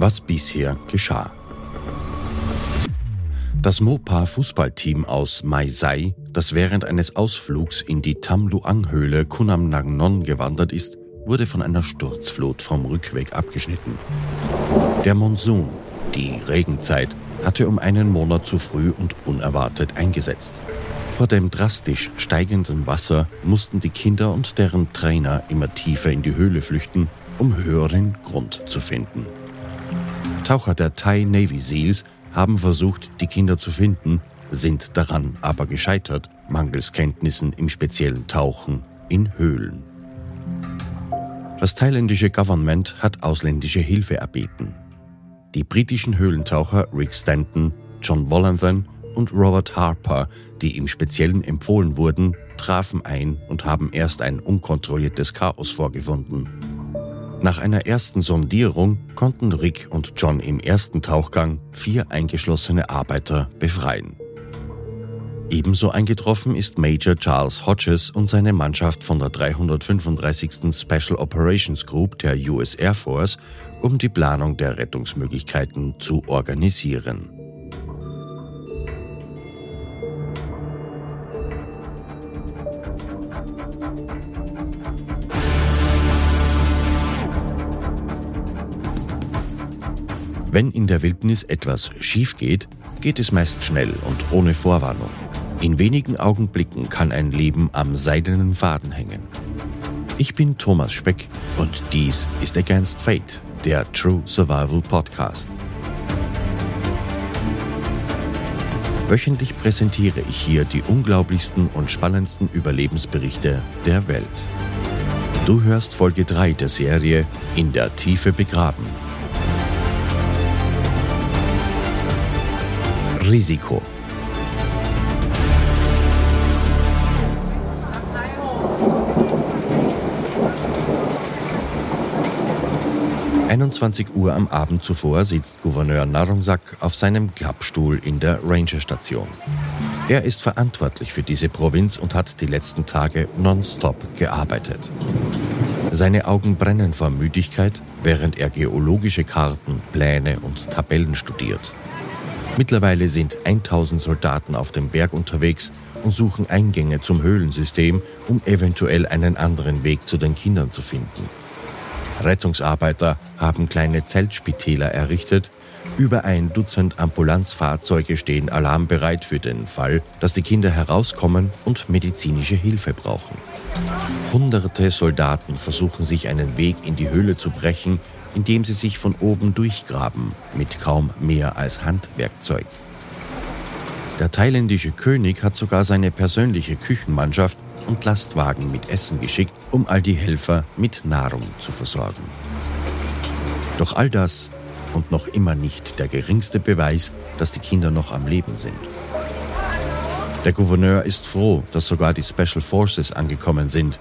was bisher geschah. Das Mopa-Fußballteam aus Maisai, das während eines Ausflugs in die Tamluang-Höhle Kunam Nagnon gewandert ist, wurde von einer Sturzflut vom Rückweg abgeschnitten. Der Monsun, die Regenzeit, hatte um einen Monat zu früh und unerwartet eingesetzt. Vor dem drastisch steigenden Wasser mussten die Kinder und deren Trainer immer tiefer in die Höhle flüchten, um höheren Grund zu finden. Taucher der Thai Navy Seals haben versucht, die Kinder zu finden, sind daran aber gescheitert, mangels Kenntnissen im speziellen Tauchen in Höhlen. Das thailändische Government hat ausländische Hilfe erbeten. Die britischen Höhlentaucher Rick Stanton, John Wollanthan und Robert Harper, die im Speziellen empfohlen wurden, trafen ein und haben erst ein unkontrolliertes Chaos vorgefunden. Nach einer ersten Sondierung konnten Rick und John im ersten Tauchgang vier eingeschlossene Arbeiter befreien. Ebenso eingetroffen ist Major Charles Hodges und seine Mannschaft von der 335. Special Operations Group der US Air Force, um die Planung der Rettungsmöglichkeiten zu organisieren. Wenn in der Wildnis etwas schief geht, geht es meist schnell und ohne Vorwarnung. In wenigen Augenblicken kann ein Leben am seidenen Faden hängen. Ich bin Thomas Speck und dies ist Against Fate, der True Survival Podcast. Wöchentlich präsentiere ich hier die unglaublichsten und spannendsten Überlebensberichte der Welt. Du hörst Folge 3 der Serie In der Tiefe begraben Risiko. ...21 Uhr am Abend zuvor sitzt Gouverneur Narongsak auf seinem Klappstuhl in der Rangerstation. Er ist verantwortlich für diese Provinz und hat die letzten Tage nonstop gearbeitet. Seine Augen brennen vor Müdigkeit, während er geologische Karten, Pläne und Tabellen studiert. Mittlerweile sind 1000 Soldaten auf dem Berg unterwegs und suchen Eingänge zum Höhlensystem, um eventuell einen anderen Weg zu den Kindern zu finden. Rettungsarbeiter haben kleine Zeltspitäler errichtet. Über ein Dutzend Ambulanzfahrzeuge stehen alarmbereit für den Fall, dass die Kinder herauskommen und medizinische Hilfe brauchen. Hunderte Soldaten versuchen sich einen Weg in die Höhle zu brechen, indem sie sich von oben durchgraben, mit kaum mehr als Handwerkzeug. Der thailändische König hat sogar seine persönliche Küchenmannschaft und Lastwagen mit Essen geschickt, um all die Helfer mit Nahrung zu versorgen. Doch all das und noch immer nicht der geringste Beweis, dass die Kinder noch am Leben sind. Der Gouverneur ist froh, dass sogar die Special Forces angekommen sind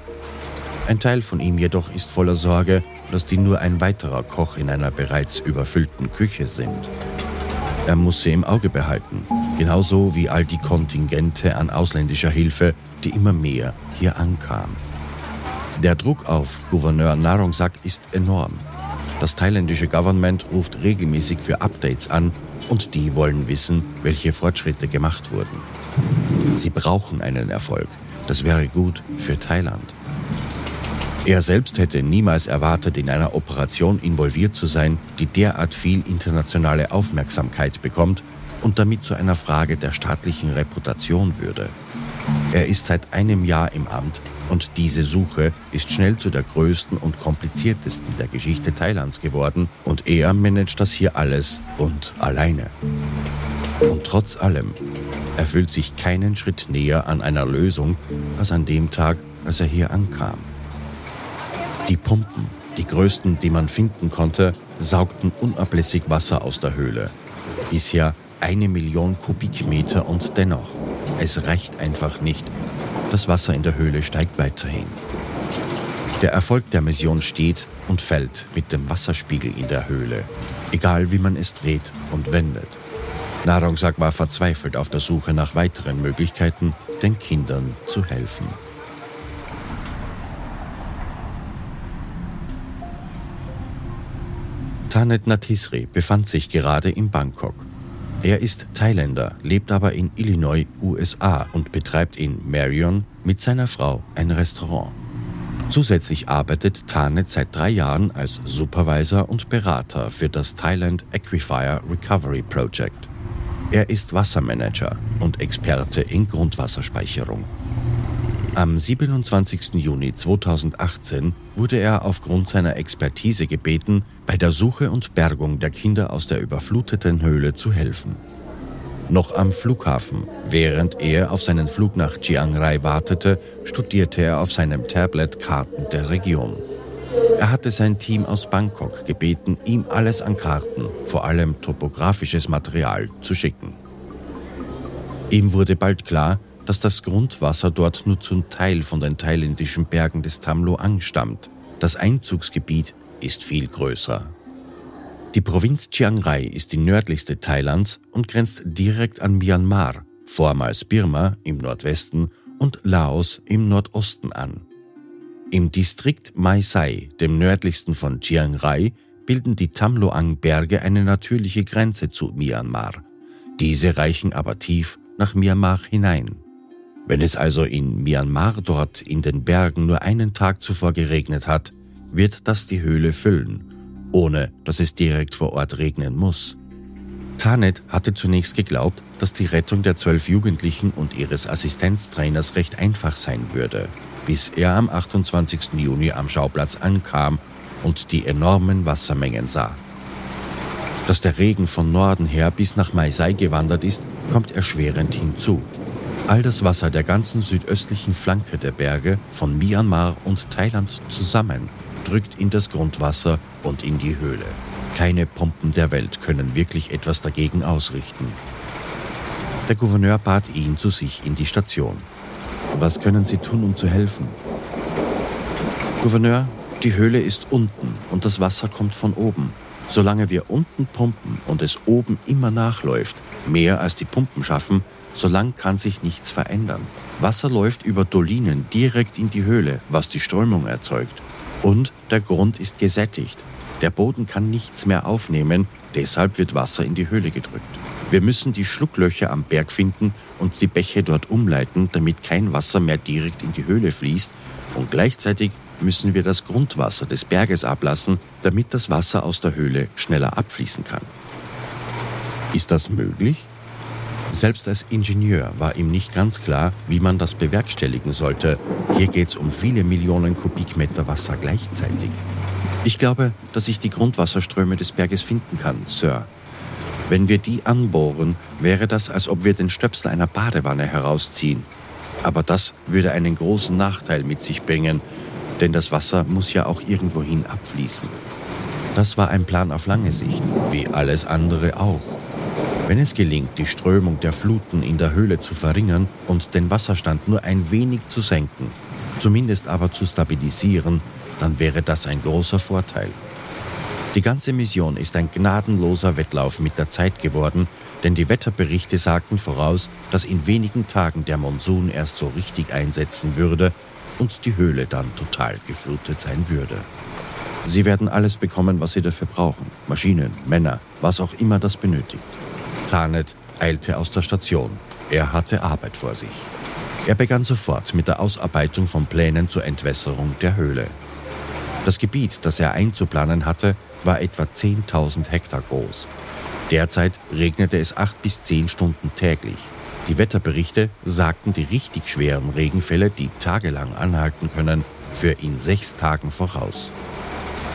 ein Teil von ihm jedoch ist voller Sorge, dass die nur ein weiterer Koch in einer bereits überfüllten Küche sind. Er muss sie im Auge behalten, genauso wie all die Kontingente an ausländischer Hilfe, die immer mehr hier ankamen. Der Druck auf Gouverneur Narongsak ist enorm. Das thailändische Government ruft regelmäßig für Updates an und die wollen wissen, welche Fortschritte gemacht wurden. Sie brauchen einen Erfolg. Das wäre gut für Thailand. Er selbst hätte niemals erwartet, in einer Operation involviert zu sein, die derart viel internationale Aufmerksamkeit bekommt und damit zu einer Frage der staatlichen Reputation würde. Er ist seit einem Jahr im Amt und diese Suche ist schnell zu der größten und kompliziertesten der Geschichte Thailands geworden und er managt das hier alles und alleine. Und trotz allem, er fühlt sich keinen Schritt näher an einer Lösung als an dem Tag, als er hier ankam. Die Pumpen, die größten, die man finden konnte, saugten unablässig Wasser aus der Höhle. Bisher eine Million Kubikmeter und dennoch, es reicht einfach nicht. Das Wasser in der Höhle steigt weiterhin. Der Erfolg der Mission steht und fällt mit dem Wasserspiegel in der Höhle, egal wie man es dreht und wendet. Nahrungssack war verzweifelt auf der Suche nach weiteren Möglichkeiten, den Kindern zu helfen. Tanet Natisri befand sich gerade in Bangkok. Er ist Thailänder, lebt aber in Illinois, USA und betreibt in Marion mit seiner Frau ein Restaurant. Zusätzlich arbeitet Tanet seit drei Jahren als Supervisor und Berater für das Thailand Aquifer Recovery Project. Er ist Wassermanager und Experte in Grundwasserspeicherung. Am 27. Juni 2018 wurde er aufgrund seiner Expertise gebeten, bei der Suche und Bergung der Kinder aus der überfluteten Höhle zu helfen. Noch am Flughafen, während er auf seinen Flug nach Chiang Rai wartete, studierte er auf seinem Tablet Karten der Region. Er hatte sein Team aus Bangkok gebeten, ihm alles an Karten, vor allem topografisches Material, zu schicken. Ihm wurde bald klar, dass das Grundwasser dort nur zum Teil von den thailändischen Bergen des Tamloang stammt. Das Einzugsgebiet ist viel größer. Die Provinz Chiang Rai ist die nördlichste Thailands und grenzt direkt an Myanmar, vormals Birma im Nordwesten und Laos im Nordosten an. Im Distrikt Mai Sai, dem nördlichsten von Chiang Rai, bilden die Tamloang-Berge eine natürliche Grenze zu Myanmar. Diese reichen aber tief nach Myanmar hinein. Wenn es also in Myanmar dort in den Bergen nur einen Tag zuvor geregnet hat, wird das die Höhle füllen ohne dass es direkt vor Ort regnen muss. Tanet hatte zunächst geglaubt, dass die Rettung der zwölf Jugendlichen und ihres Assistenztrainers recht einfach sein würde, bis er am 28. Juni am Schauplatz ankam und die enormen Wassermengen sah. Dass der Regen von Norden her bis nach Maisei gewandert ist, kommt erschwerend hinzu. All das Wasser der ganzen südöstlichen Flanke der Berge von Myanmar und Thailand zusammen drückt in das Grundwasser und in die Höhle. Keine Pumpen der Welt können wirklich etwas dagegen ausrichten. Der Gouverneur bat ihn zu sich in die Station. Was können Sie tun, um zu helfen? Gouverneur, die Höhle ist unten und das Wasser kommt von oben. Solange wir unten pumpen und es oben immer nachläuft, mehr als die Pumpen schaffen, solange kann sich nichts verändern. Wasser läuft über Dolinen direkt in die Höhle, was die Strömung erzeugt. Und der Grund ist gesättigt. Der Boden kann nichts mehr aufnehmen, deshalb wird Wasser in die Höhle gedrückt. Wir müssen die Schlucklöcher am Berg finden und die Bäche dort umleiten, damit kein Wasser mehr direkt in die Höhle fließt und gleichzeitig müssen wir das Grundwasser des Berges ablassen, damit das Wasser aus der Höhle schneller abfließen kann. Ist das möglich? Selbst als Ingenieur war ihm nicht ganz klar, wie man das bewerkstelligen sollte. Hier geht es um viele Millionen Kubikmeter Wasser gleichzeitig. Ich glaube, dass ich die Grundwasserströme des Berges finden kann, Sir. Wenn wir die anbohren, wäre das, als ob wir den Stöpsel einer Badewanne herausziehen. Aber das würde einen großen Nachteil mit sich bringen, denn das Wasser muss ja auch irgendwohin abfließen. Das war ein Plan auf lange Sicht, wie alles andere auch. Wenn es gelingt, die Strömung der Fluten in der Höhle zu verringern und den Wasserstand nur ein wenig zu senken, zumindest aber zu stabilisieren, dann wäre das ein großer Vorteil. Die ganze Mission ist ein gnadenloser Wettlauf mit der Zeit geworden, denn die Wetterberichte sagten voraus, dass in wenigen Tagen der Monsun erst so richtig einsetzen würde und die Höhle dann total geflutet sein würde. Sie werden alles bekommen, was sie dafür brauchen. Maschinen, Männer, was auch immer das benötigt. Tarnet eilte aus der Station. Er hatte Arbeit vor sich. Er begann sofort mit der Ausarbeitung von Plänen zur Entwässerung der Höhle. Das Gebiet, das er einzuplanen hatte, war etwa 10.000 Hektar groß. Derzeit regnete es acht bis zehn Stunden täglich. Die Wetterberichte sagten die richtig schweren Regenfälle, die tagelang anhalten können, für in sechs Tagen voraus.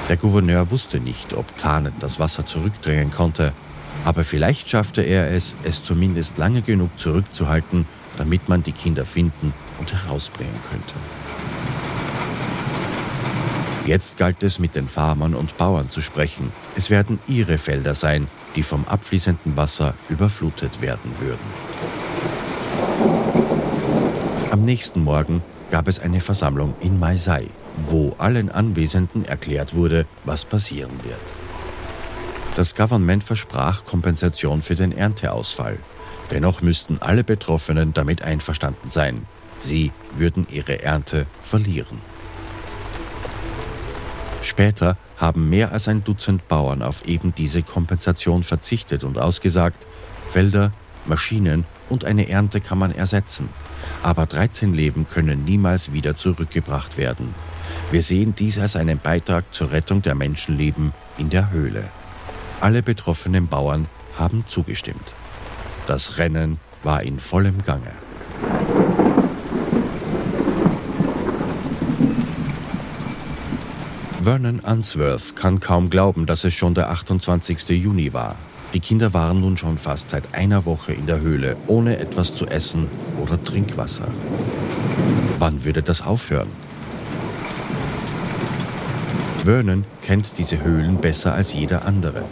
Der Gouverneur wusste nicht, ob Tarnet das Wasser zurückdrängen konnte, aber vielleicht schaffte er es, es zumindest lange genug zurückzuhalten, damit man die Kinder finden und herausbringen könnte. Jetzt galt es, mit den Farmern und Bauern zu sprechen. Es werden ihre Felder sein, die vom abfließenden Wasser überflutet werden würden. Am nächsten Morgen gab es eine Versammlung in Maisei, wo allen Anwesenden erklärt wurde, was passieren wird. Das Government versprach Kompensation für den Ernteausfall. Dennoch müssten alle Betroffenen damit einverstanden sein. Sie würden ihre Ernte verlieren. Später haben mehr als ein Dutzend Bauern auf eben diese Kompensation verzichtet und ausgesagt, Felder, Maschinen und eine Ernte kann man ersetzen. Aber 13 Leben können niemals wieder zurückgebracht werden. Wir sehen dies als einen Beitrag zur Rettung der Menschenleben in der Höhle. Alle betroffenen Bauern haben zugestimmt. Das Rennen war in vollem Gange. Vernon Unsworth kann kaum glauben, dass es schon der 28. Juni war. Die Kinder waren nun schon fast seit einer Woche in der Höhle, ohne etwas zu essen oder Trinkwasser. Wann würde das aufhören? Vernon kennt diese Höhlen besser als jeder andere.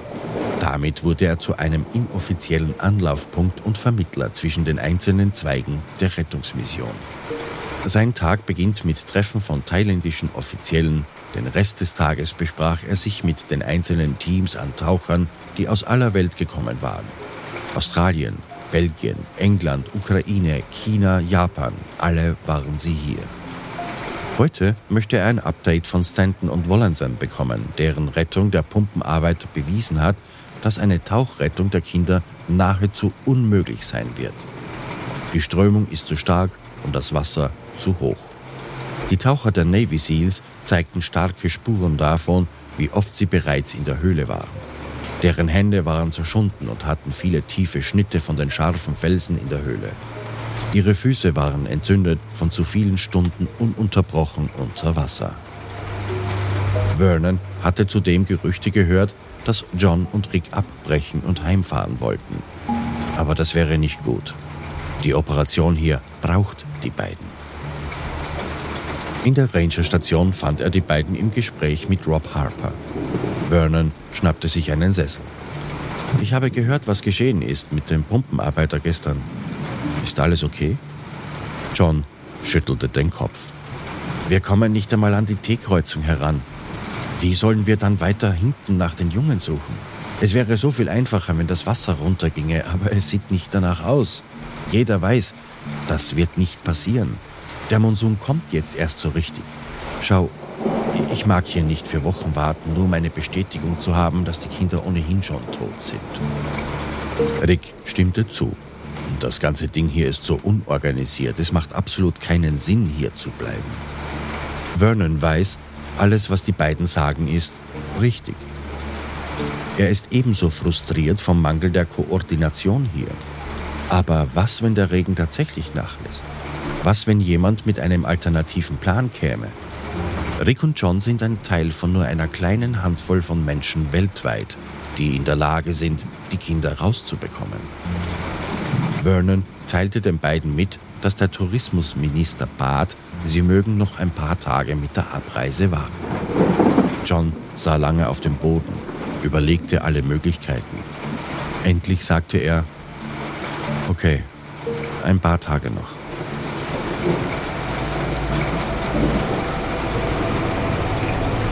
Damit wurde er zu einem inoffiziellen Anlaufpunkt und Vermittler zwischen den einzelnen Zweigen der Rettungsmission. Sein Tag beginnt mit Treffen von thailändischen Offiziellen, den Rest des Tages besprach er sich mit den einzelnen Teams an Tauchern, die aus aller Welt gekommen waren. Australien, Belgien, England, Ukraine, China, Japan, alle waren sie hier. Heute möchte er ein Update von Stanton und Wollanson bekommen, deren Rettung der Pumpenarbeit bewiesen hat, dass eine Tauchrettung der Kinder nahezu unmöglich sein wird. Die Strömung ist zu stark und das Wasser zu hoch. Die Taucher der Navy Seals zeigten starke Spuren davon, wie oft sie bereits in der Höhle waren. Deren Hände waren zerschunden und hatten viele tiefe Schnitte von den scharfen Felsen in der Höhle. Ihre Füße waren entzündet von zu vielen Stunden ununterbrochen unter Wasser. Vernon hatte zudem Gerüchte gehört, dass John und Rick abbrechen und heimfahren wollten. Aber das wäre nicht gut. Die Operation hier braucht die beiden. In der Rangerstation fand er die beiden im Gespräch mit Rob Harper. Vernon schnappte sich einen Sessel. Ich habe gehört, was geschehen ist mit dem Pumpenarbeiter gestern. Ist alles okay? John schüttelte den Kopf. Wir kommen nicht einmal an die T-Kreuzung heran. Wie sollen wir dann weiter hinten nach den Jungen suchen? Es wäre so viel einfacher, wenn das Wasser runterginge, aber es sieht nicht danach aus. Jeder weiß, das wird nicht passieren. Der Monsun kommt jetzt erst so richtig. Schau, ich mag hier nicht für Wochen warten, nur um eine Bestätigung zu haben, dass die Kinder ohnehin schon tot sind. Rick stimmte zu. Das ganze Ding hier ist so unorganisiert. Es macht absolut keinen Sinn, hier zu bleiben. Vernon weiß, alles, was die beiden sagen, ist richtig. Er ist ebenso frustriert vom Mangel der Koordination hier. Aber was, wenn der Regen tatsächlich nachlässt? Was, wenn jemand mit einem alternativen Plan käme? Rick und John sind ein Teil von nur einer kleinen Handvoll von Menschen weltweit, die in der Lage sind, die Kinder rauszubekommen. Vernon teilte den beiden mit, dass der Tourismusminister bat, sie mögen noch ein paar Tage mit der Abreise warten. John sah lange auf den Boden, überlegte alle Möglichkeiten. Endlich sagte er, okay, ein paar Tage noch.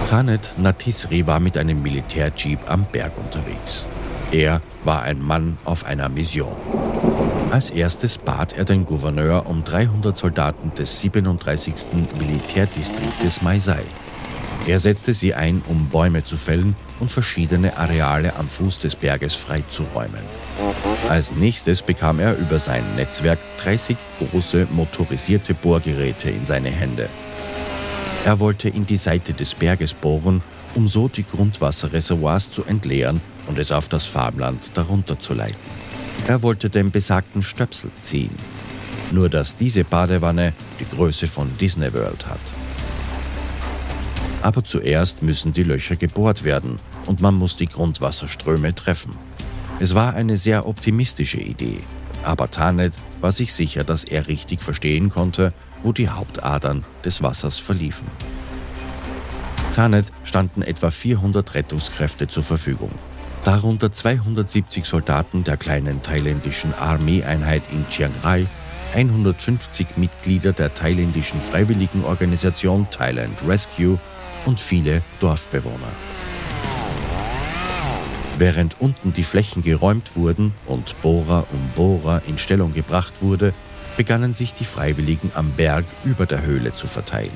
Tanet Natisri war mit einem Militärjeep am Berg unterwegs. Er war ein Mann auf einer Mission. Als erstes bat er den Gouverneur um 300 Soldaten des 37. Militärdistriktes Maisai. Er setzte sie ein, um Bäume zu fällen und verschiedene Areale am Fuß des Berges freizuräumen. Als nächstes bekam er über sein Netzwerk 30 große motorisierte Bohrgeräte in seine Hände. Er wollte in die Seite des Berges bohren, um so die Grundwasserreservoirs zu entleeren und es auf das Farmland darunter zu leiten. Er wollte den besagten Stöpsel ziehen. Nur dass diese Badewanne die Größe von Disney World hat. Aber zuerst müssen die Löcher gebohrt werden und man muss die Grundwasserströme treffen. Es war eine sehr optimistische Idee, aber Tanet war sich sicher, dass er richtig verstehen konnte, wo die Hauptadern des Wassers verliefen. Tanet standen etwa 400 Rettungskräfte zur Verfügung, darunter 270 Soldaten der kleinen thailändischen Armeeeinheit in Chiang Rai, 150 Mitglieder der thailändischen Freiwilligenorganisation Thailand Rescue und viele Dorfbewohner. Während unten die Flächen geräumt wurden und Bohrer um Bohrer in Stellung gebracht wurde, begannen sich die Freiwilligen am Berg über der Höhle zu verteilen.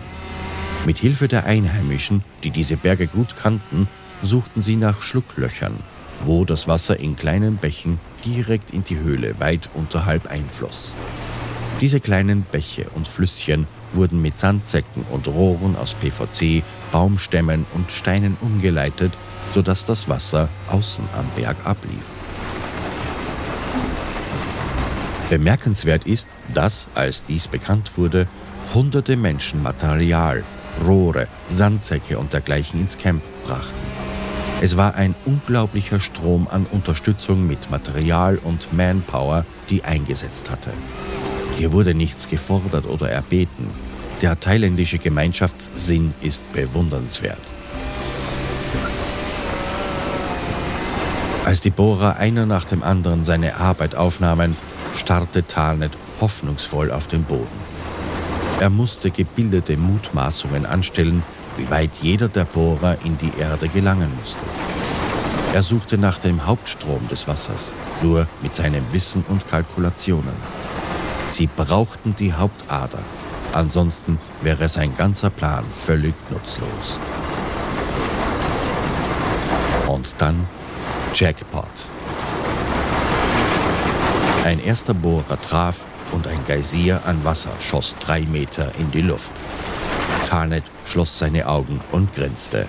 Mit Hilfe der Einheimischen, die diese Berge gut kannten, suchten sie nach Schlucklöchern, wo das Wasser in kleinen Bächen direkt in die Höhle weit unterhalb einfloss. Diese kleinen Bäche und Flüsschen wurden mit Sandsäcken und Rohren aus PVC, Baumstämmen und Steinen umgeleitet, sodass das Wasser außen am Berg ablief. Bemerkenswert ist, dass, als dies bekannt wurde, hunderte Menschen Material, Rohre, Sandsäcke und dergleichen ins Camp brachten. Es war ein unglaublicher Strom an Unterstützung mit Material und Manpower, die eingesetzt hatte. Hier wurde nichts gefordert oder erbeten. Der thailändische Gemeinschaftssinn ist bewundernswert. Als die Bohrer einer nach dem anderen seine Arbeit aufnahmen, starrte Tarnet hoffnungsvoll auf den Boden. Er musste gebildete Mutmaßungen anstellen, wie weit jeder der Bohrer in die Erde gelangen musste. Er suchte nach dem Hauptstrom des Wassers, nur mit seinem Wissen und Kalkulationen. Sie brauchten die Hauptader, ansonsten wäre sein ganzer Plan völlig nutzlos. Und dann Jackpot. Ein erster Bohrer traf und ein Geysir an Wasser schoss drei Meter in die Luft. Tarnet schloss seine Augen und grinste.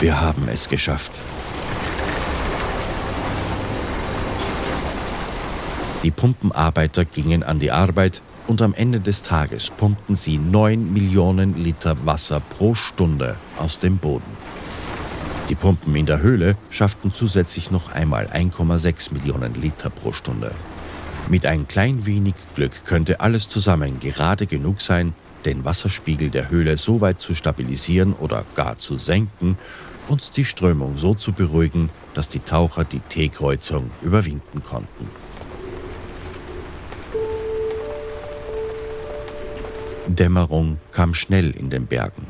Wir haben es geschafft. Die Pumpenarbeiter gingen an die Arbeit und am Ende des Tages pumpten sie 9 Millionen Liter Wasser pro Stunde aus dem Boden. Die Pumpen in der Höhle schafften zusätzlich noch einmal 1,6 Millionen Liter pro Stunde. Mit ein klein wenig Glück könnte alles zusammen gerade genug sein, den Wasserspiegel der Höhle so weit zu stabilisieren oder gar zu senken und die Strömung so zu beruhigen, dass die Taucher die T-Kreuzung überwinden konnten. Dämmerung kam schnell in den Bergen.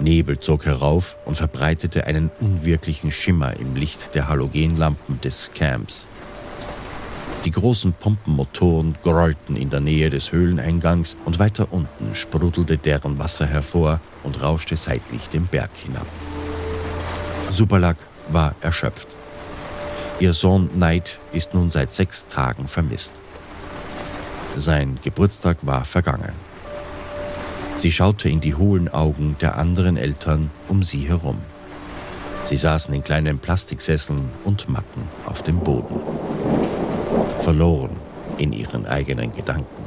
Nebel zog herauf und verbreitete einen unwirklichen Schimmer im Licht der Halogenlampen des Camps. Die großen Pumpenmotoren grollten in der Nähe des Höhleneingangs und weiter unten sprudelte deren Wasser hervor und rauschte seitlich den Berg hinab. Superlak war erschöpft. Ihr Sohn Knight ist nun seit sechs Tagen vermisst. Sein Geburtstag war vergangen. Sie schaute in die hohlen Augen der anderen Eltern um sie herum. Sie saßen in kleinen Plastiksesseln und Matten auf dem Boden verloren in ihren eigenen Gedanken.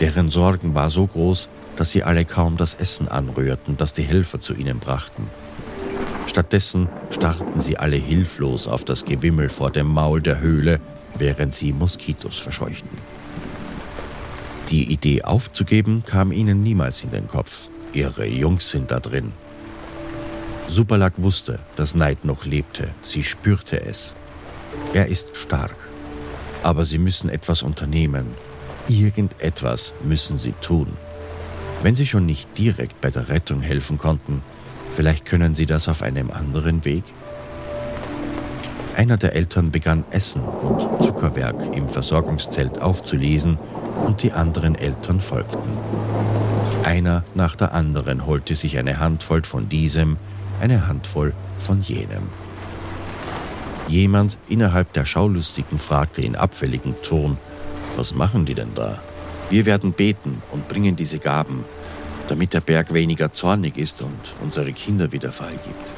Deren Sorgen war so groß, dass sie alle kaum das Essen anrührten, das die Helfer zu ihnen brachten. Stattdessen starrten sie alle hilflos auf das Gewimmel vor dem Maul der Höhle, während sie Moskitos verscheuchten. Die Idee aufzugeben kam ihnen niemals in den Kopf. Ihre Jungs sind da drin. Superlak wusste, dass Neid noch lebte. Sie spürte es. Er ist stark. Aber sie müssen etwas unternehmen. Irgendetwas müssen sie tun. Wenn sie schon nicht direkt bei der Rettung helfen konnten, vielleicht können sie das auf einem anderen Weg? Einer der Eltern begann Essen und Zuckerwerk im Versorgungszelt aufzulesen und die anderen Eltern folgten. Einer nach der anderen holte sich eine Handvoll von diesem, eine Handvoll von jenem. Jemand innerhalb der Schaulustigen fragte in abfälligem Ton, was machen die denn da? Wir werden beten und bringen diese Gaben, damit der Berg weniger zornig ist und unsere Kinder wieder freigibt.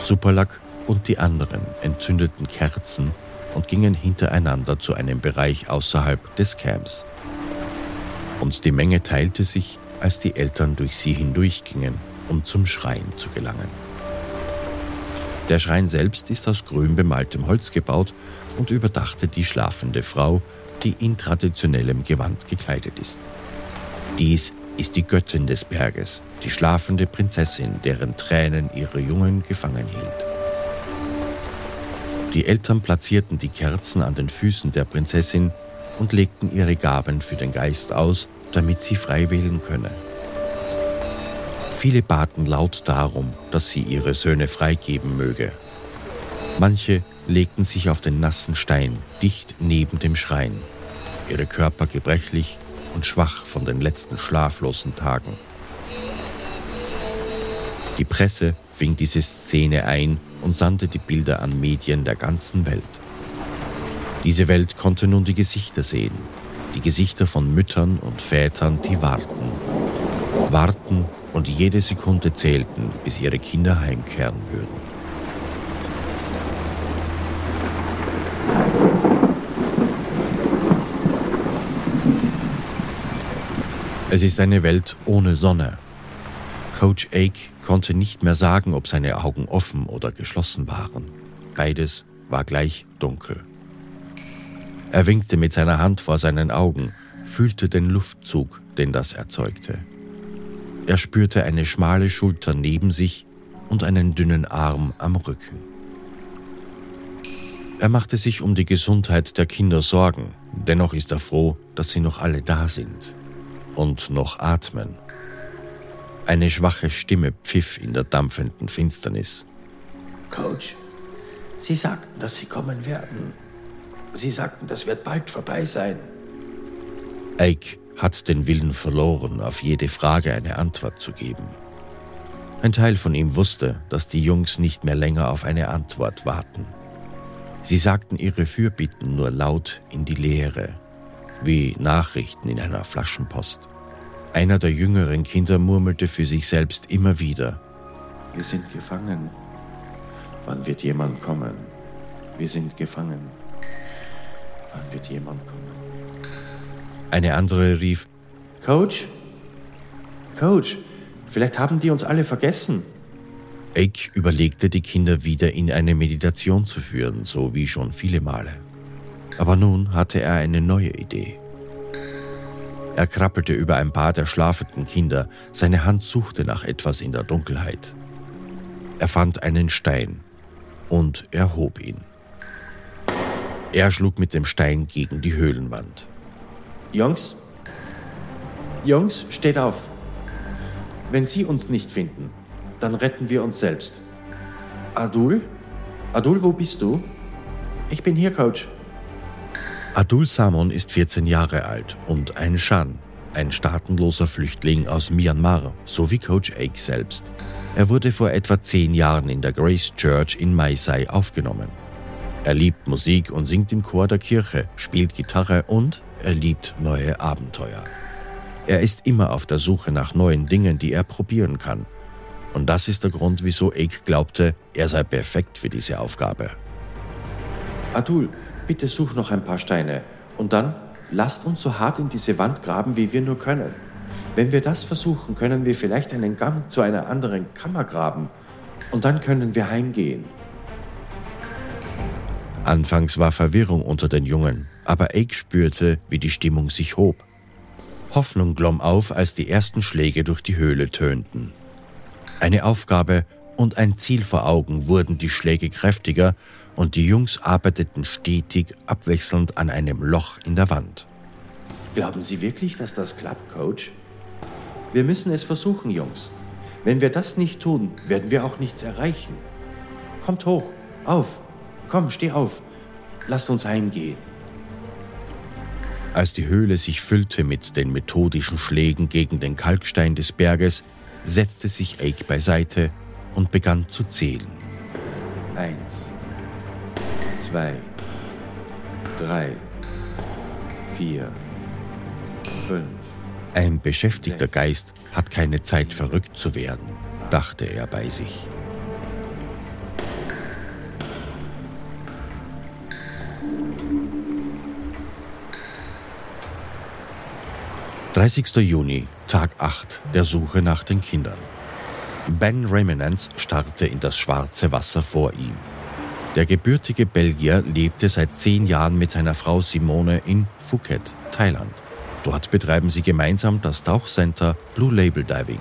Superlak und die anderen entzündeten Kerzen und gingen hintereinander zu einem Bereich außerhalb des Camps. Und die Menge teilte sich, als die Eltern durch sie hindurchgingen, um zum Schrein zu gelangen. Der Schrein selbst ist aus grün bemaltem Holz gebaut und überdachte die schlafende Frau, die in traditionellem Gewand gekleidet ist. Dies ist die Göttin des Berges, die schlafende Prinzessin, deren Tränen ihre Jungen gefangen hielt. Die Eltern platzierten die Kerzen an den Füßen der Prinzessin und legten ihre Gaben für den Geist aus, damit sie frei wählen könne. Viele baten laut darum, dass sie ihre Söhne freigeben möge. Manche legten sich auf den nassen Stein dicht neben dem Schrein, ihre Körper gebrechlich, und schwach von den letzten schlaflosen Tagen. Die Presse fing diese Szene ein und sandte die Bilder an Medien der ganzen Welt. Diese Welt konnte nun die Gesichter sehen, die Gesichter von Müttern und Vätern, die warten. Warten und jede Sekunde zählten, bis ihre Kinder heimkehren würden. Es ist eine Welt ohne Sonne. Coach Ake konnte nicht mehr sagen, ob seine Augen offen oder geschlossen waren. Beides war gleich dunkel. Er winkte mit seiner Hand vor seinen Augen, fühlte den Luftzug, den das erzeugte. Er spürte eine schmale Schulter neben sich und einen dünnen Arm am Rücken. Er machte sich um die Gesundheit der Kinder Sorgen, dennoch ist er froh, dass sie noch alle da sind und noch atmen. Eine schwache Stimme pfiff in der dampfenden Finsternis. Coach, Sie sagten, dass Sie kommen werden. Sie sagten, das wird bald vorbei sein. Ike hat den Willen verloren, auf jede Frage eine Antwort zu geben. Ein Teil von ihm wusste, dass die Jungs nicht mehr länger auf eine Antwort warten. Sie sagten ihre Fürbitten nur laut in die Leere wie Nachrichten in einer Flaschenpost. Einer der jüngeren Kinder murmelte für sich selbst immer wieder. Wir sind gefangen. Wann wird jemand kommen? Wir sind gefangen. Wann wird jemand kommen? Eine andere rief, Coach? Coach, vielleicht haben die uns alle vergessen. Ake überlegte, die Kinder wieder in eine Meditation zu führen, so wie schon viele Male. Aber nun hatte er eine neue Idee. Er krabbelte über ein paar der schlafenden Kinder, seine Hand suchte nach etwas in der Dunkelheit. Er fand einen Stein und erhob ihn. Er schlug mit dem Stein gegen die Höhlenwand. Jungs, Jungs, steht auf. Wenn Sie uns nicht finden, dann retten wir uns selbst. Adul? Adul, wo bist du? Ich bin hier, Coach. Adul Samon ist 14 Jahre alt und ein Shan, ein staatenloser Flüchtling aus Myanmar, so wie Coach Ake selbst. Er wurde vor etwa zehn Jahren in der Grace Church in Maisai aufgenommen. Er liebt Musik und singt im Chor der Kirche, spielt Gitarre und er liebt neue Abenteuer. Er ist immer auf der Suche nach neuen Dingen, die er probieren kann. Und das ist der Grund, wieso Ake glaubte, er sei perfekt für diese Aufgabe. Adul, bitte such noch ein paar Steine und dann lasst uns so hart in diese Wand graben, wie wir nur können. Wenn wir das versuchen, können wir vielleicht einen Gang zu einer anderen Kammer graben und dann können wir heimgehen. Anfangs war Verwirrung unter den Jungen, aber Ake spürte, wie die Stimmung sich hob. Hoffnung glomm auf, als die ersten Schläge durch die Höhle tönten. Eine Aufgabe und ein Ziel vor Augen wurden die Schläge kräftiger und die Jungs arbeiteten stetig abwechselnd an einem Loch in der Wand. Glauben Sie wirklich, dass das klappt, Coach? Wir müssen es versuchen, Jungs. Wenn wir das nicht tun, werden wir auch nichts erreichen. Kommt hoch, auf, komm, steh auf, lasst uns heimgehen. Als die Höhle sich füllte mit den methodischen Schlägen gegen den Kalkstein des Berges, setzte sich Ake beiseite und begann zu zählen. Eins, zwei, drei, vier, fünf. Ein beschäftigter Geist hat keine Zeit, verrückt zu werden, dachte er bei sich. Dreißigster Juni, Tag 8 der Suche nach den Kindern. Ben Reminence starrte in das schwarze Wasser vor ihm. Der gebürtige Belgier lebte seit zehn Jahren mit seiner Frau Simone in Phuket, Thailand. Dort betreiben sie gemeinsam das Tauchcenter Blue Label Diving.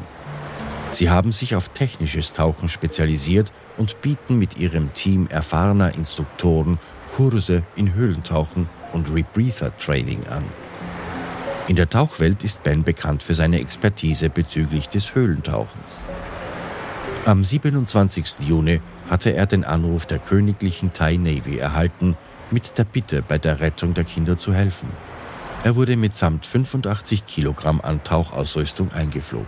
Sie haben sich auf technisches Tauchen spezialisiert und bieten mit ihrem Team erfahrener Instruktoren Kurse in Höhlentauchen und Rebreather Training an. In der Tauchwelt ist Ben bekannt für seine Expertise bezüglich des Höhlentauchens. Am 27. Juni hatte er den Anruf der königlichen Thai Navy erhalten, mit der Bitte, bei der Rettung der Kinder zu helfen. Er wurde mitsamt 85 Kilogramm an Tauchausrüstung eingeflogen.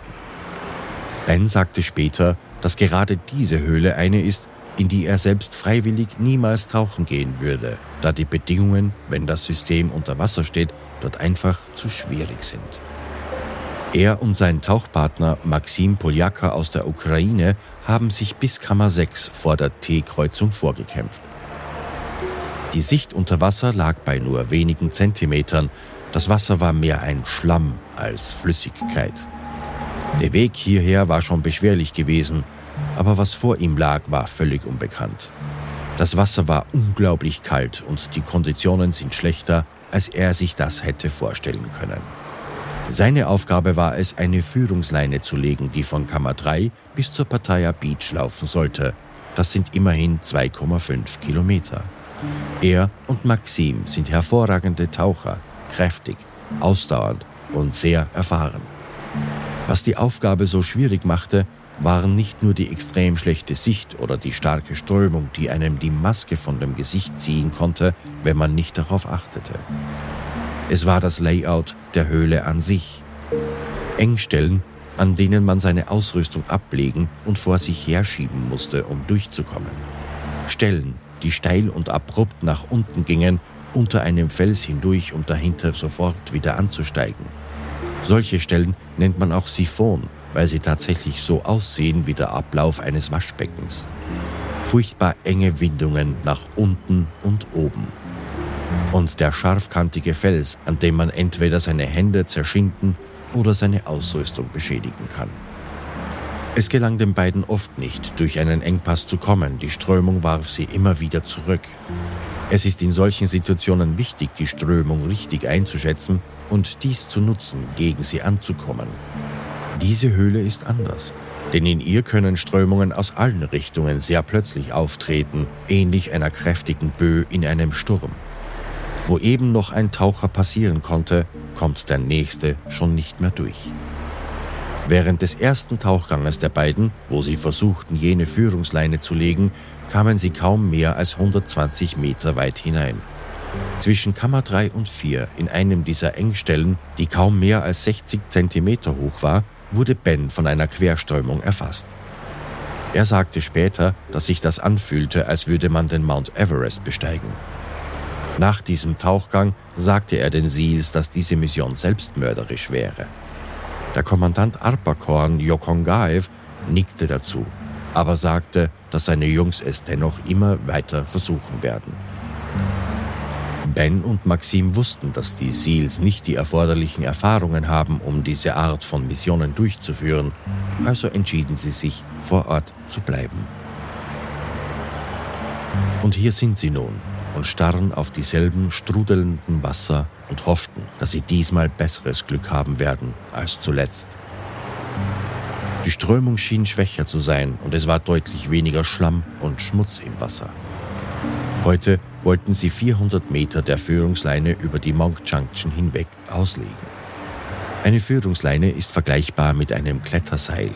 Ben sagte später, dass gerade diese Höhle eine ist, in die er selbst freiwillig niemals tauchen gehen würde, da die Bedingungen, wenn das System unter Wasser steht, dort einfach zu schwierig sind. Er und sein Tauchpartner Maxim Poljaka aus der Ukraine haben sich bis Kammer 6 vor der T-Kreuzung vorgekämpft. Die Sicht unter Wasser lag bei nur wenigen Zentimetern. Das Wasser war mehr ein Schlamm als Flüssigkeit. Der Weg hierher war schon beschwerlich gewesen, aber was vor ihm lag, war völlig unbekannt. Das Wasser war unglaublich kalt und die Konditionen sind schlechter, als er sich das hätte vorstellen können. Seine Aufgabe war es, eine Führungsleine zu legen, die von Kammer 3 bis zur Pattaya Beach laufen sollte. Das sind immerhin 2,5 Kilometer. Er und Maxim sind hervorragende Taucher, kräftig, ausdauernd und sehr erfahren. Was die Aufgabe so schwierig machte, waren nicht nur die extrem schlechte Sicht oder die starke Strömung, die einem die Maske von dem Gesicht ziehen konnte, wenn man nicht darauf achtete. Es war das Layout der Höhle an sich. Engstellen, an denen man seine Ausrüstung ablegen und vor sich herschieben musste, um durchzukommen. Stellen, die steil und abrupt nach unten gingen, unter einem Fels hindurch, um dahinter sofort wieder anzusteigen. Solche Stellen nennt man auch Siphon, weil sie tatsächlich so aussehen wie der Ablauf eines Waschbeckens. Furchtbar enge Windungen nach unten und oben und der scharfkantige Fels, an dem man entweder seine Hände zerschinden oder seine Ausrüstung beschädigen kann. Es gelang den beiden oft nicht, durch einen Engpass zu kommen, die Strömung warf sie immer wieder zurück. Es ist in solchen Situationen wichtig, die Strömung richtig einzuschätzen und dies zu nutzen, gegen sie anzukommen. Diese Höhle ist anders, denn in ihr können Strömungen aus allen Richtungen sehr plötzlich auftreten, ähnlich einer kräftigen Böe in einem Sturm. Wo eben noch ein Taucher passieren konnte, kommt der nächste schon nicht mehr durch. Während des ersten Tauchganges der beiden, wo sie versuchten, jene Führungsleine zu legen, kamen sie kaum mehr als 120 Meter weit hinein. Zwischen Kammer 3 und 4, in einem dieser Engstellen, die kaum mehr als 60 Zentimeter hoch war, wurde Ben von einer Querströmung erfasst. Er sagte später, dass sich das anfühlte, als würde man den Mount Everest besteigen. Nach diesem Tauchgang sagte er den Seals, dass diese Mission selbstmörderisch wäre. Der Kommandant Arpakorn Yokongaev nickte dazu, aber sagte, dass seine Jungs es dennoch immer weiter versuchen werden. Ben und Maxim wussten, dass die Seals nicht die erforderlichen Erfahrungen haben, um diese Art von Missionen durchzuführen, also entschieden sie sich, vor Ort zu bleiben. Und hier sind sie nun, und starren auf dieselben strudelnden Wasser und hofften, dass sie diesmal besseres Glück haben werden als zuletzt. Die Strömung schien schwächer zu sein und es war deutlich weniger Schlamm und Schmutz im Wasser. Heute wollten sie 400 Meter der Führungsleine über die Monk Junction hinweg auslegen. Eine Führungsleine ist vergleichbar mit einem Kletterseil.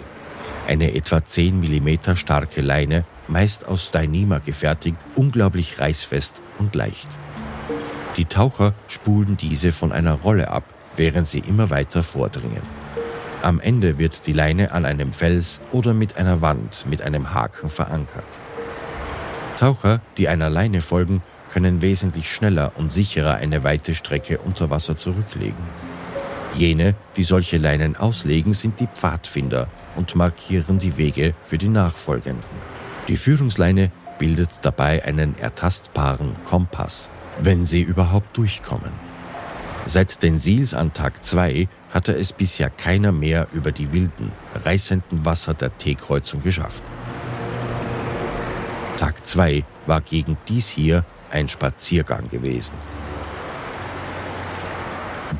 Eine etwa 10 mm starke Leine meist aus Dyneema gefertigt, unglaublich reißfest und leicht. Die Taucher spulen diese von einer Rolle ab, während sie immer weiter vordringen. Am Ende wird die Leine an einem Fels oder mit einer Wand mit einem Haken verankert. Taucher, die einer Leine folgen, können wesentlich schneller und sicherer eine weite Strecke unter Wasser zurücklegen. Jene, die solche Leinen auslegen, sind die Pfadfinder und markieren die Wege für die Nachfolgenden. Die Führungsleine bildet dabei einen ertastbaren Kompass, wenn sie überhaupt durchkommen. Seit den Seals an Tag 2 hatte es bisher keiner mehr über die wilden, reißenden Wasser der T-Kreuzung geschafft. Tag 2 war gegen dies hier ein Spaziergang gewesen.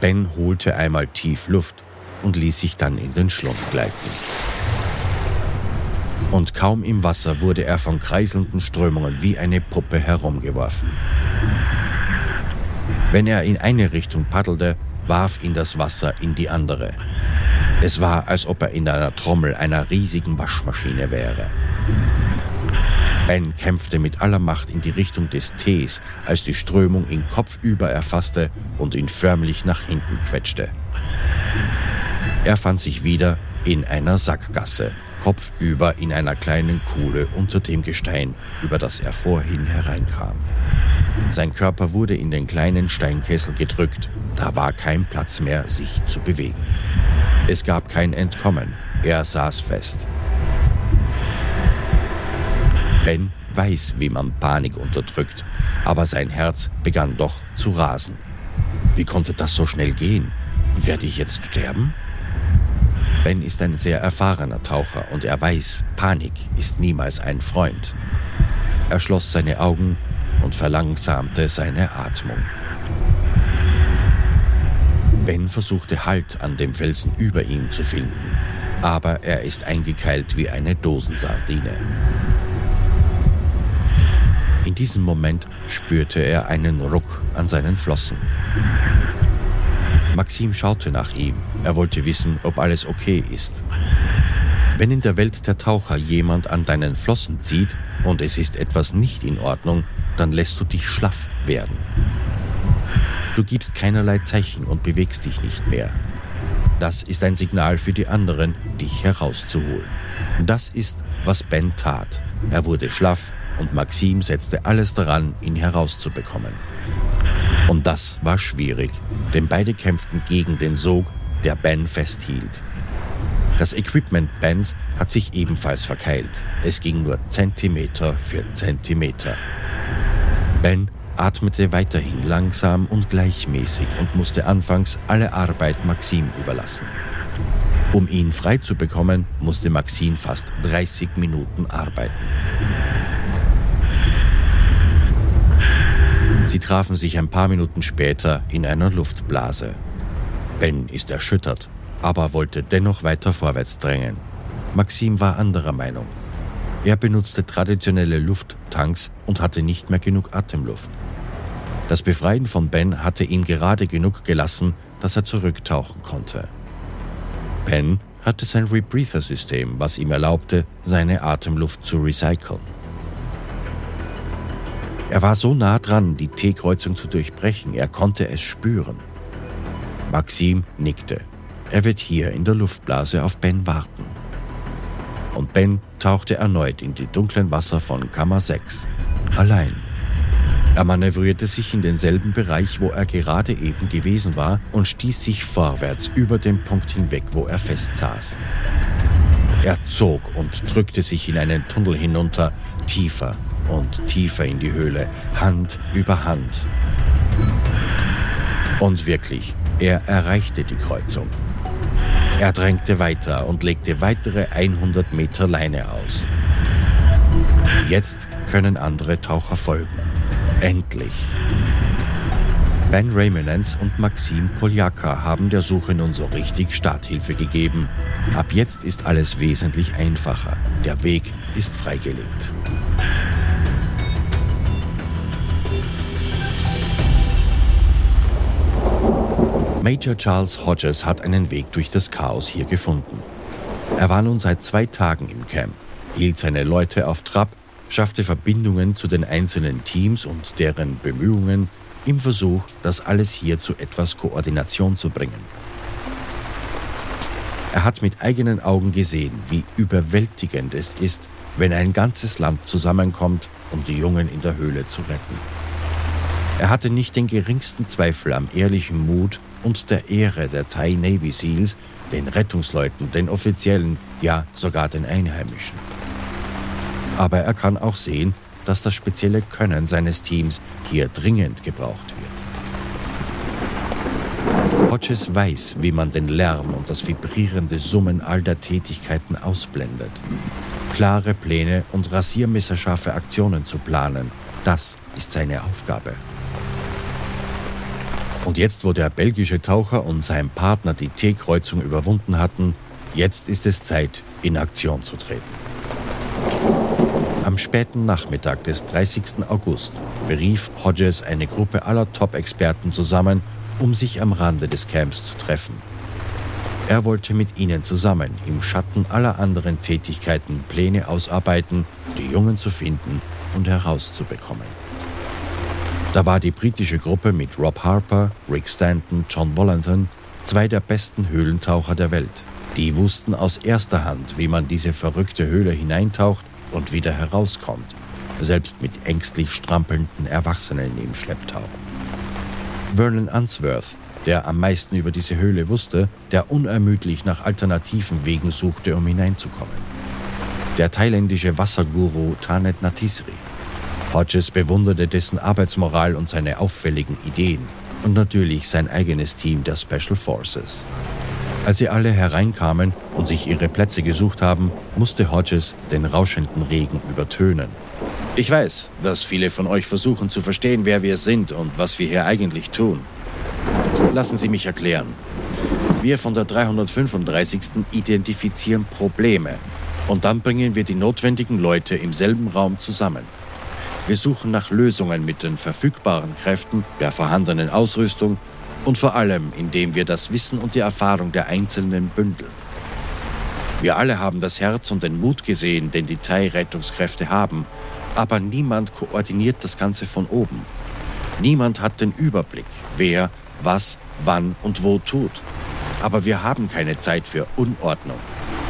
Ben holte einmal tief Luft und ließ sich dann in den Schlund gleiten und kaum im Wasser wurde er von kreiselnden Strömungen wie eine Puppe herumgeworfen. Wenn er in eine Richtung paddelte, warf ihn das Wasser in die andere. Es war, als ob er in einer Trommel einer riesigen Waschmaschine wäre. Ben kämpfte mit aller Macht in die Richtung des Tees, als die Strömung ihn kopfüber erfasste und ihn förmlich nach hinten quetschte. Er fand sich wieder in einer Sackgasse, kopfüber in einer kleinen Kuhle unter dem Gestein, über das er vorhin hereinkam. Sein Körper wurde in den kleinen Steinkessel gedrückt, da war kein Platz mehr, sich zu bewegen. Es gab kein Entkommen, er saß fest. Ben weiß, wie man Panik unterdrückt, aber sein Herz begann doch zu rasen. Wie konnte das so schnell gehen? Werde ich jetzt sterben? Ben ist ein sehr erfahrener Taucher und er weiß, Panik ist niemals ein Freund. Er schloss seine Augen und verlangsamte seine Atmung. Ben versuchte Halt an dem Felsen über ihm zu finden, aber er ist eingekeilt wie eine Dosensardine. In diesem Moment spürte er einen Ruck an seinen Flossen. Maxim schaute nach ihm. Er wollte wissen, ob alles okay ist. Wenn in der Welt der Taucher jemand an deinen Flossen zieht und es ist etwas nicht in Ordnung, dann lässt du dich schlaff werden. Du gibst keinerlei Zeichen und bewegst dich nicht mehr. Das ist ein Signal für die anderen, dich herauszuholen. Das ist, was Ben tat. Er wurde schlaff und Maxim setzte alles daran, ihn herauszubekommen. Und das war schwierig, denn beide kämpften gegen den Sog, der Ben festhielt. Das Equipment Bens hat sich ebenfalls verkeilt. Es ging nur Zentimeter für Zentimeter. Ben atmete weiterhin langsam und gleichmäßig und musste anfangs alle Arbeit Maxim überlassen. Um ihn frei zu bekommen, musste Maxim fast 30 Minuten arbeiten. Sie trafen sich ein paar Minuten später in einer Luftblase. Ben ist erschüttert, aber wollte dennoch weiter vorwärts drängen. Maxim war anderer Meinung. Er benutzte traditionelle Lufttanks und hatte nicht mehr genug Atemluft. Das Befreien von Ben hatte ihn gerade genug gelassen, dass er zurücktauchen konnte. Ben hatte sein Rebreather-System, was ihm erlaubte, seine Atemluft zu recyceln. Er war so nah dran, die T-Kreuzung zu durchbrechen, er konnte es spüren. Maxim nickte. Er wird hier in der Luftblase auf Ben warten. Und Ben tauchte erneut in die dunklen Wasser von Kammer 6. Allein. Er manövrierte sich in denselben Bereich, wo er gerade eben gewesen war, und stieß sich vorwärts über den Punkt hinweg, wo er festsaß. Er zog und drückte sich in einen Tunnel hinunter, tiefer und tiefer in die Höhle, Hand über Hand. Und wirklich, er erreichte die Kreuzung. Er drängte weiter und legte weitere 100 Meter Leine aus. Jetzt können andere Taucher folgen. Endlich. Ben Raymonens und Maxim Poljaka haben der Suche nun so richtig Starthilfe gegeben. Ab jetzt ist alles wesentlich einfacher. Der Weg ist freigelegt. Major Charles Hodges hat einen Weg durch das Chaos hier gefunden. Er war nun seit zwei Tagen im Camp, hielt seine Leute auf Trab, schaffte Verbindungen zu den einzelnen Teams und deren Bemühungen im Versuch, das alles hier zu etwas Koordination zu bringen. Er hat mit eigenen Augen gesehen, wie überwältigend es ist, wenn ein ganzes Land zusammenkommt, um die Jungen in der Höhle zu retten. Er hatte nicht den geringsten Zweifel am ehrlichen Mut und der Ehre der Thai Navy Seals, den Rettungsleuten, den Offiziellen, ja sogar den Einheimischen. Aber er kann auch sehen, dass das spezielle Können seines Teams hier dringend gebraucht wird. Hodges weiß, wie man den Lärm und das vibrierende Summen all der Tätigkeiten ausblendet. Klare Pläne und rasiermesserscharfe Aktionen zu planen, das ist seine Aufgabe. Und jetzt, wo der belgische Taucher und sein Partner die T-Kreuzung überwunden hatten, jetzt ist es Zeit, in Aktion zu treten. Am späten Nachmittag des 30. August berief Hodges eine Gruppe aller Top-Experten zusammen, um sich am Rande des Camps zu treffen. Er wollte mit ihnen zusammen im Schatten aller anderen Tätigkeiten Pläne ausarbeiten, die Jungen zu finden und herauszubekommen. Da war die britische Gruppe mit Rob Harper, Rick Stanton, John Wollanthan zwei der besten Höhlentaucher der Welt. Die wussten aus erster Hand, wie man diese verrückte Höhle hineintaucht und wieder herauskommt, selbst mit ängstlich strampelnden Erwachsenen im Schlepptau. Vernon Unsworth, der am meisten über diese Höhle wusste, der unermüdlich nach alternativen Wegen suchte, um hineinzukommen. Der thailändische Wasserguru Tanet Natisri. Hodges bewunderte dessen Arbeitsmoral und seine auffälligen Ideen und natürlich sein eigenes Team der Special Forces. Als sie alle hereinkamen und sich ihre Plätze gesucht haben, musste Hodges den rauschenden Regen übertönen. Ich weiß, dass viele von euch versuchen zu verstehen, wer wir sind und was wir hier eigentlich tun. Lassen Sie mich erklären. Wir von der 335. identifizieren Probleme und dann bringen wir die notwendigen Leute im selben Raum zusammen. Wir suchen nach Lösungen mit den verfügbaren Kräften, der vorhandenen Ausrüstung und vor allem, indem wir das Wissen und die Erfahrung der Einzelnen bündeln. Wir alle haben das Herz und den Mut gesehen, den die Thai-Rettungskräfte haben, aber niemand koordiniert das Ganze von oben. Niemand hat den Überblick, wer, was, wann und wo tut. Aber wir haben keine Zeit für Unordnung.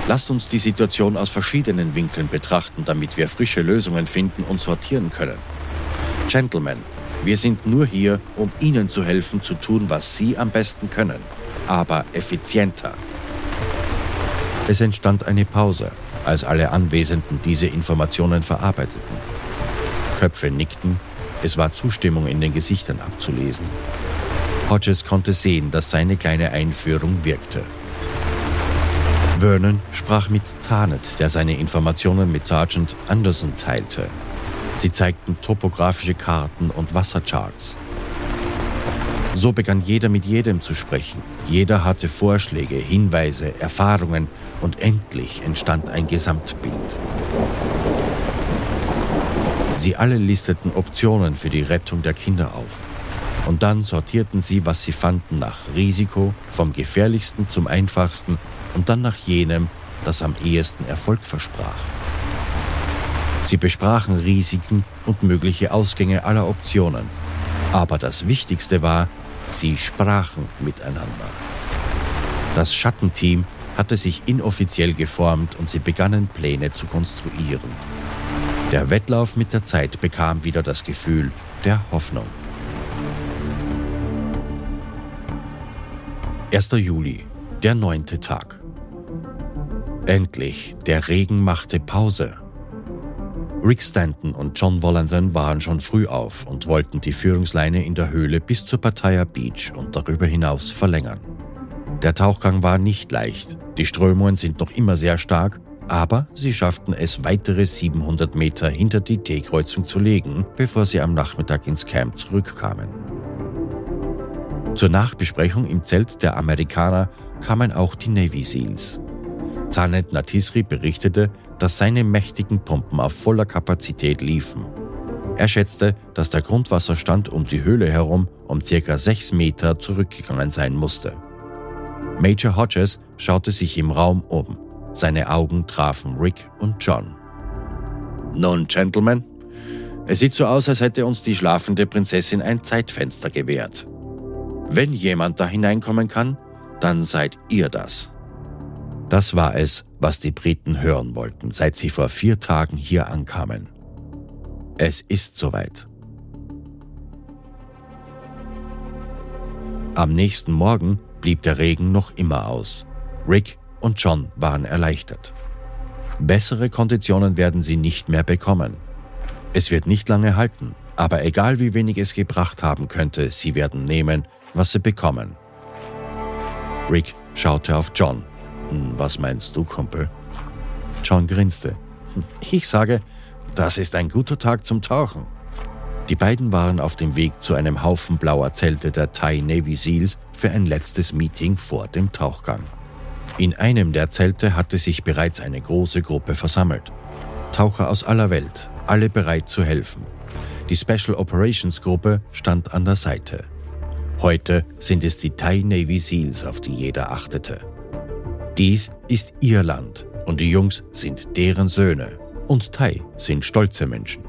Lasst uns die Situation aus verschiedenen Winkeln betrachten, damit wir frische Lösungen finden und sortieren können. Gentlemen, wir sind nur hier, um Ihnen zu helfen, zu tun, was Sie am besten können, aber effizienter. Es entstand eine Pause, als alle Anwesenden diese Informationen verarbeiteten. Köpfe nickten, es war Zustimmung in den Gesichtern abzulesen. Hodges konnte sehen, dass seine kleine Einführung wirkte. Vernon sprach mit Tarnet, der seine Informationen mit Sergeant Anderson teilte. Sie zeigten topografische Karten und Wassercharts. So begann jeder mit jedem zu sprechen. Jeder hatte Vorschläge, Hinweise, Erfahrungen und endlich entstand ein Gesamtbild. Sie alle listeten Optionen für die Rettung der Kinder auf. Und dann sortierten sie, was sie fanden, nach Risiko, vom gefährlichsten zum einfachsten und dann nach jenem, das am ehesten Erfolg versprach. Sie besprachen Risiken und mögliche Ausgänge aller Optionen. Aber das Wichtigste war, sie sprachen miteinander. Das Schattenteam hatte sich inoffiziell geformt und sie begannen Pläne zu konstruieren. Der Wettlauf mit der Zeit bekam wieder das Gefühl der Hoffnung. 1. Juli, der neunte Tag. Endlich, der Regen machte Pause. Rick Stanton und John Wollanthan waren schon früh auf und wollten die Führungsleine in der Höhle bis zur Pattaya Beach und darüber hinaus verlängern. Der Tauchgang war nicht leicht, die Strömungen sind noch immer sehr stark, aber sie schafften es, weitere 700 Meter hinter die T-Kreuzung zu legen, bevor sie am Nachmittag ins Camp zurückkamen. Zur Nachbesprechung im Zelt der Amerikaner kamen auch die Navy Seals. Tanet Natisri berichtete, dass seine mächtigen Pumpen auf voller Kapazität liefen. Er schätzte, dass der Grundwasserstand um die Höhle herum um ca. 6 Meter zurückgegangen sein musste. Major Hodges schaute sich im Raum um. Seine Augen trafen Rick und John. Nun, Gentlemen, es sieht so aus, als hätte uns die schlafende Prinzessin ein Zeitfenster gewährt. Wenn jemand da hineinkommen kann, dann seid ihr das. Das war es, was die Briten hören wollten, seit sie vor vier Tagen hier ankamen. Es ist soweit. Am nächsten Morgen blieb der Regen noch immer aus. Rick und John waren erleichtert. Bessere Konditionen werden sie nicht mehr bekommen. Es wird nicht lange halten, aber egal wie wenig es gebracht haben könnte, sie werden nehmen, was sie bekommen. Rick schaute auf John, was meinst du, Kumpel? John grinste. Hm, ich sage, das ist ein guter Tag zum Tauchen. Die beiden waren auf dem Weg zu einem Haufen blauer Zelte der Thai Navy Seals für ein letztes Meeting vor dem Tauchgang. In einem der Zelte hatte sich bereits eine große Gruppe versammelt. Taucher aus aller Welt, alle bereit zu helfen. Die Special Operations Gruppe stand an der Seite. Heute sind es die Thai Navy Seals, auf die jeder achtete. Dies ist ihr Land und die Jungs sind deren Söhne Und Tai sind stolze Menschen.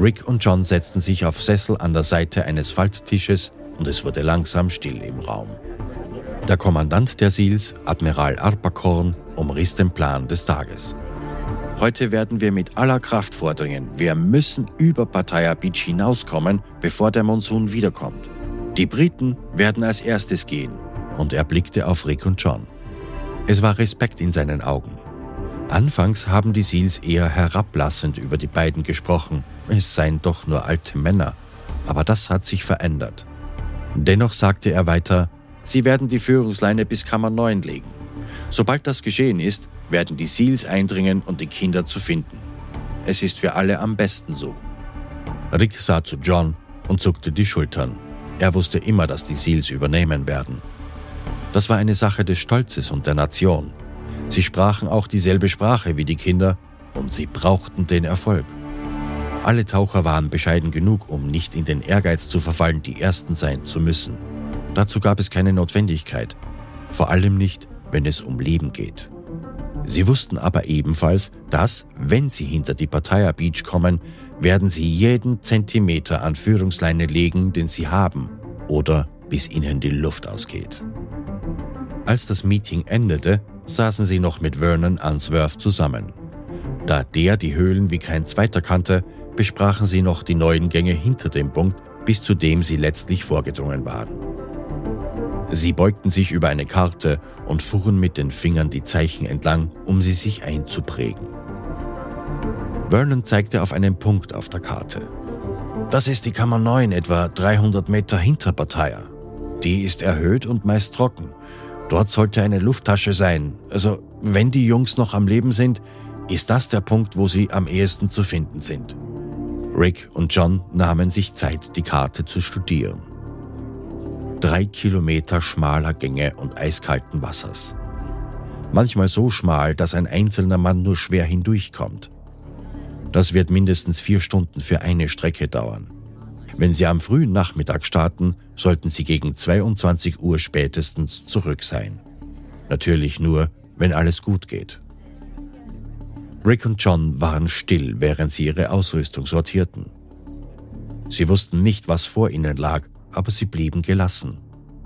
Rick und John setzten sich auf Sessel an der Seite eines Falttisches und es wurde langsam still im Raum. Der Kommandant der Seals, Admiral Arpakorn, umriss den Plan des Tages. Heute werden wir mit aller Kraft vordringen. Wir müssen über Pattaya Beach hinauskommen, bevor der Monsun wiederkommt. Die Briten werden als erstes gehen. Und er blickte auf Rick und John. Es war Respekt in seinen Augen. Anfangs haben die Seals eher herablassend über die beiden gesprochen, es seien doch nur alte Männer, aber das hat sich verändert. Dennoch sagte er weiter, sie werden die Führungsleine bis Kammer 9 legen. Sobald das geschehen ist, werden die Seals eindringen und die Kinder zu finden. Es ist für alle am besten so. Rick sah zu John und zuckte die Schultern. Er wusste immer, dass die Seals übernehmen werden. Das war eine Sache des Stolzes und der Nation. Sie sprachen auch dieselbe Sprache wie die Kinder und sie brauchten den Erfolg. Alle Taucher waren bescheiden genug, um nicht in den Ehrgeiz zu verfallen, die Ersten sein zu müssen. Dazu gab es keine Notwendigkeit, vor allem nicht, wenn es um Leben geht. Sie wussten aber ebenfalls, dass, wenn sie hinter die Pattaya Beach kommen, werden sie jeden Zentimeter an Führungsleine legen, den sie haben, oder bis ihnen die Luft ausgeht. Als das Meeting endete, saßen sie noch mit Vernon Answorth zusammen. Da der die Höhlen wie kein zweiter kannte, besprachen sie noch die neuen Gänge hinter dem Punkt, bis zu dem sie letztlich vorgedrungen waren. Sie beugten sich über eine Karte und fuhren mit den Fingern die Zeichen entlang, um sie sich einzuprägen. Vernon zeigte auf einen Punkt auf der Karte. Das ist die Kammer 9, etwa 300 Meter hinter Pattaya. Die ist erhöht und meist trocken. Dort sollte eine Lufttasche sein. Also, wenn die Jungs noch am Leben sind, ist das der Punkt, wo sie am ehesten zu finden sind. Rick und John nahmen sich Zeit, die Karte zu studieren. Drei Kilometer schmaler Gänge und eiskalten Wassers. Manchmal so schmal, dass ein einzelner Mann nur schwer hindurchkommt. Das wird mindestens vier Stunden für eine Strecke dauern. Wenn Sie am frühen Nachmittag starten, sollten Sie gegen 22 Uhr spätestens zurück sein. Natürlich nur, wenn alles gut geht. Rick und John waren still, während sie ihre Ausrüstung sortierten. Sie wussten nicht, was vor ihnen lag, aber sie blieben gelassen.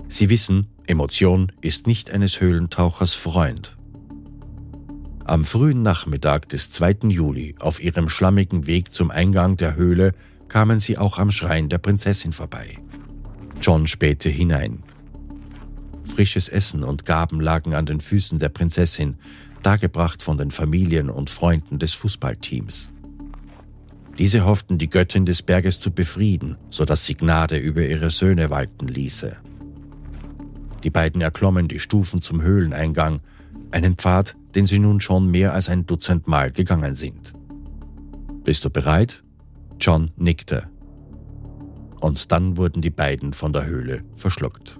Sie wissen, Emotion ist nicht eines Höhlentauchers Freund. Am frühen Nachmittag des 2. Juli auf ihrem schlammigen Weg zum Eingang der Höhle kamen sie auch am Schrein der Prinzessin vorbei. John spähte hinein. Frisches Essen und Gaben lagen an den Füßen der Prinzessin, dargebracht von den Familien und Freunden des Fußballteams. Diese hofften, die Göttin des Berges zu befrieden, sodass sie Gnade über ihre Söhne walten ließe. Die beiden erklommen die Stufen zum Höhleneingang, einen Pfad, den sie nun schon mehr als ein Dutzend Mal gegangen sind. Bist du bereit? John nickte. Und dann wurden die beiden von der Höhle verschluckt.